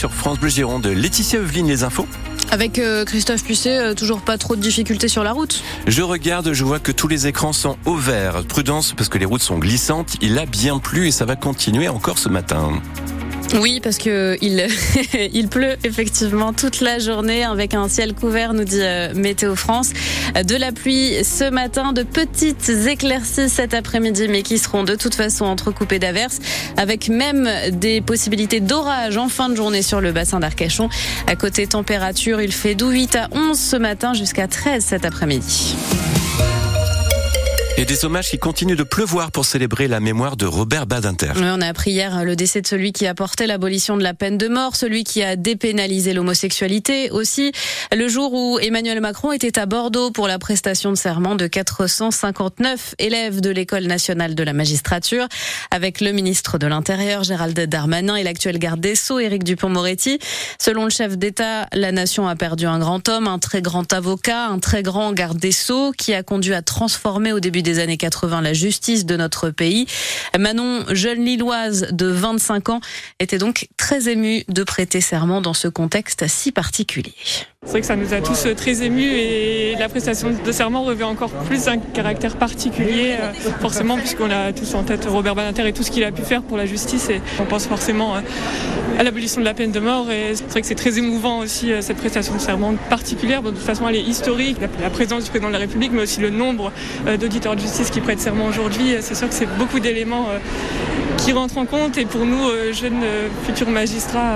sur France Bleu Gironde. Laetitia Evelyne, les infos avec euh, Christophe Pusset, euh, toujours pas trop de difficultés sur la route. Je regarde, je vois que tous les écrans sont au vert. Prudence parce que les routes sont glissantes. Il a bien plu et ça va continuer encore ce matin. Oui, parce que il, il pleut effectivement toute la journée avec un ciel couvert, nous dit euh, Météo France. De la pluie ce matin, de petites éclaircies cet après-midi, mais qui seront de toute façon entrecoupées d'averses, avec même des possibilités d'orage en fin de journée sur le bassin d'Arcachon. À côté température, il fait d'où 8 à 11 ce matin jusqu'à 13 cet après-midi. Et des hommages qui continuent de pleuvoir pour célébrer la mémoire de Robert Badinter. on a appris hier le décès de celui qui a porté l'abolition de la peine de mort, celui qui a dépénalisé l'homosexualité aussi. Le jour où Emmanuel Macron était à Bordeaux pour la prestation de serment de 459 élèves de l'École nationale de la magistrature, avec le ministre de l'Intérieur Gérald Darmanin et l'actuel garde des Sceaux Éric Dupont-Moretti. Selon le chef d'État, la nation a perdu un grand homme, un très grand avocat, un très grand garde des Sceaux qui a conduit à transformer au début des des années 80 la justice de notre pays. Manon, jeune lilloise de 25 ans, était donc très émue de prêter serment dans ce contexte si particulier. C'est vrai que ça nous a tous très émus et la prestation de serment revêt encore plus un caractère particulier, euh, forcément, puisqu'on a tous en tête Robert Badinter et tout ce qu'il a pu faire pour la justice et on pense forcément euh, à l'abolition de la peine de mort et c'est vrai que c'est très émouvant aussi euh, cette prestation de serment particulière. de toute façon, elle est historique, la présence du président de la République, mais aussi le nombre d'auditeurs de justice qui prêtent serment aujourd'hui. C'est sûr que c'est beaucoup d'éléments qui rentrent en compte et pour nous, jeunes futurs magistrats,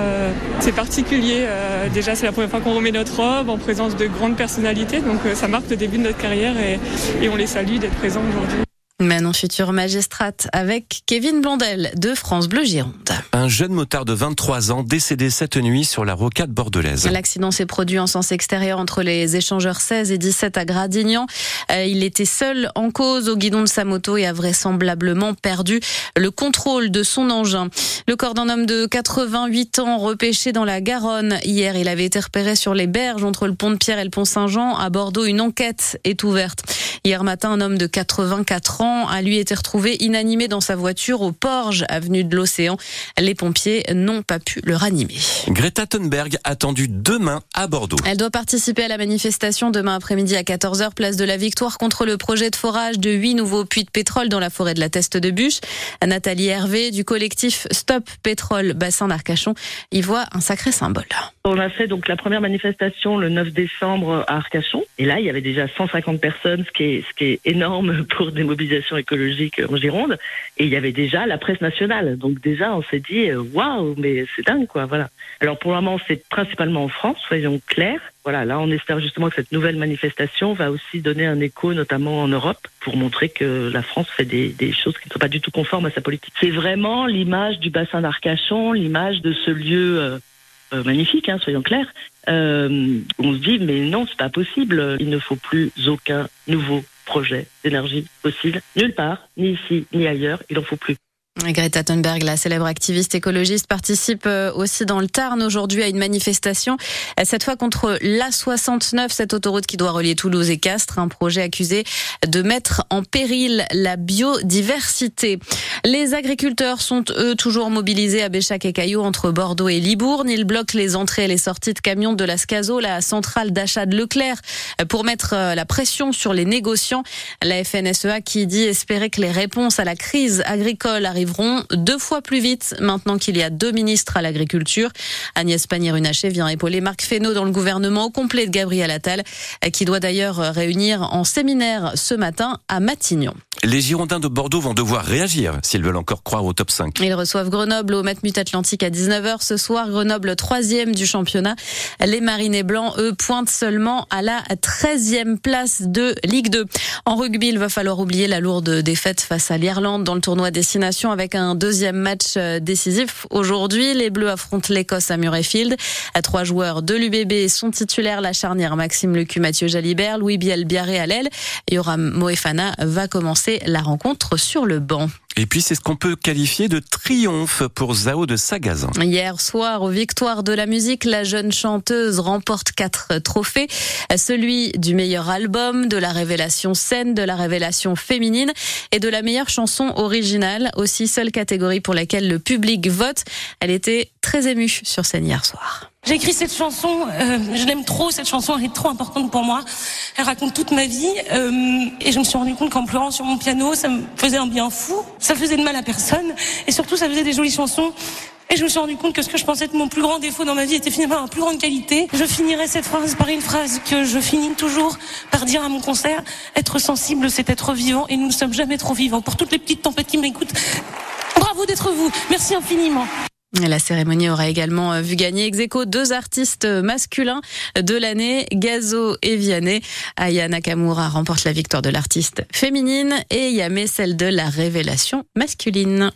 c'est particulier. Déjà, c'est la première fois qu'on remet notre en présence de grandes personnalités. Donc euh, ça marque le début de notre carrière et, et on les salue d'être présents aujourd'hui. Manon future magistrate avec Kevin Blondel de France Bleu Gironde. Un jeune motard de 23 ans décédé cette nuit sur la rocade bordelaise. L'accident s'est produit en sens extérieur entre les échangeurs 16 et 17 à Gradignan. Euh, il était seul en cause au guidon de sa moto et a vraisemblablement perdu le contrôle de son engin. Le corps d'un homme de 88 ans repêché dans la Garonne. Hier, il avait été repéré sur les berges entre le pont de Pierre et le pont Saint-Jean. À Bordeaux, une enquête est ouverte. Hier matin, un homme de 84 ans a lui été retrouvé inanimé dans sa voiture au Porge, avenue de l'Océan. Les pompiers n'ont pas pu le ranimer. Greta Thunberg attendue demain à Bordeaux. Elle doit participer à la manifestation demain après-midi à 14h, place de la Victoire, contre le projet de forage de huit nouveaux puits de pétrole dans la forêt de la Teste de Bûche. Nathalie Hervé du collectif Stop Pétrole Bassin d'Arcachon y voit un sacré symbole. On a fait donc la première manifestation le 9 décembre à Arcachon. Et là, il y avait déjà 150 personnes, ce qui est, ce qui est énorme pour des mobilisations écologiques en Gironde. Et il y avait déjà la presse nationale. Donc déjà, on s'est dit, euh, waouh, mais c'est dingue, quoi. Voilà. Alors pour le moment, c'est principalement en France, soyons clairs. Voilà, là, on espère justement que cette nouvelle manifestation va aussi donner un écho, notamment en Europe, pour montrer que la France fait des, choses qui ne sont pas du tout conformes à sa politique. C'est vraiment l'image du bassin d'Arcachon, l'image de ce lieu euh, magnifique, hein, soyons clairs. Euh, on se dit, mais non, c'est pas possible. Il ne faut plus aucun nouveau projet d'énergie fossile nulle part, ni ici ni ailleurs. Il en faut plus. Greta Thunberg, la célèbre activiste écologiste, participe euh, aussi dans le Tarn aujourd'hui à une manifestation, euh, cette fois contre l'A69, cette autoroute qui doit relier Toulouse et Castres, un projet accusé de mettre en péril la biodiversité. Les agriculteurs sont eux toujours mobilisés à Béchac et Caillou entre Bordeaux et Libourne. Ils bloquent les entrées et les sorties de camions de la Scazo, la centrale d'achat de Leclerc, euh, pour mettre la pression sur les négociants. La FNSEA qui dit espérer que les réponses à la crise agricole arrivent arriveront deux fois plus vite maintenant qu'il y a deux ministres à l'agriculture. Agnès Pannier-Runacher vient épauler Marc Fesneau dans le gouvernement au complet de Gabriel Attal, qui doit d'ailleurs réunir en séminaire ce matin à Matignon. Les Girondins de Bordeaux vont devoir réagir s'ils veulent encore croire au top 5. Ils reçoivent Grenoble au Matmut Atlantique à 19h ce soir. Grenoble troisième du championnat. Les Marinés Blancs, eux, pointent seulement à la 13e place de Ligue 2. En rugby, il va falloir oublier la lourde défaite face à l'Irlande dans le tournoi Destination avec un deuxième match euh, décisif. Aujourd'hui, les Bleus affrontent l'Écosse à Murrayfield. Trois joueurs de l'UBB sont titulaires. La charnière Maxime Lecu, Mathieu Jalibert, Louis Biel, Biarré à. Yoram Moefana va commencer la rencontre sur le banc. Et puis c'est ce qu'on peut qualifier de triomphe pour Zao de Sagazan. Hier soir, aux Victoires de la musique, la jeune chanteuse remporte quatre trophées. Celui du meilleur album, de la révélation scène, de la révélation féminine et de la meilleure chanson originale. Aussi seule catégorie pour laquelle le public vote. Elle était très émue sur scène hier soir. J'ai écrit cette chanson, euh, je l'aime trop, cette chanson elle est trop importante pour moi. Elle raconte toute ma vie euh, et je me suis rendu compte qu'en pleurant sur mon piano, ça me faisait un bien fou, ça faisait de mal à personne et surtout ça faisait des jolies chansons. Et je me suis rendu compte que ce que je pensais être mon plus grand défaut dans ma vie était finalement ma plus grande qualité. Je finirai cette phrase par une phrase que je finis toujours par dire à mon concert. Être sensible, c'est être vivant et nous ne sommes jamais trop vivants. Pour toutes les petites tempêtes qui m'écoutent, bravo d'être vous. Merci infiniment. La cérémonie aura également euh, vu gagner ex deux artistes masculins de l'année, Gazo et Vianney. Aya Nakamura remporte la victoire de l'artiste féminine et Yame celle de la révélation masculine.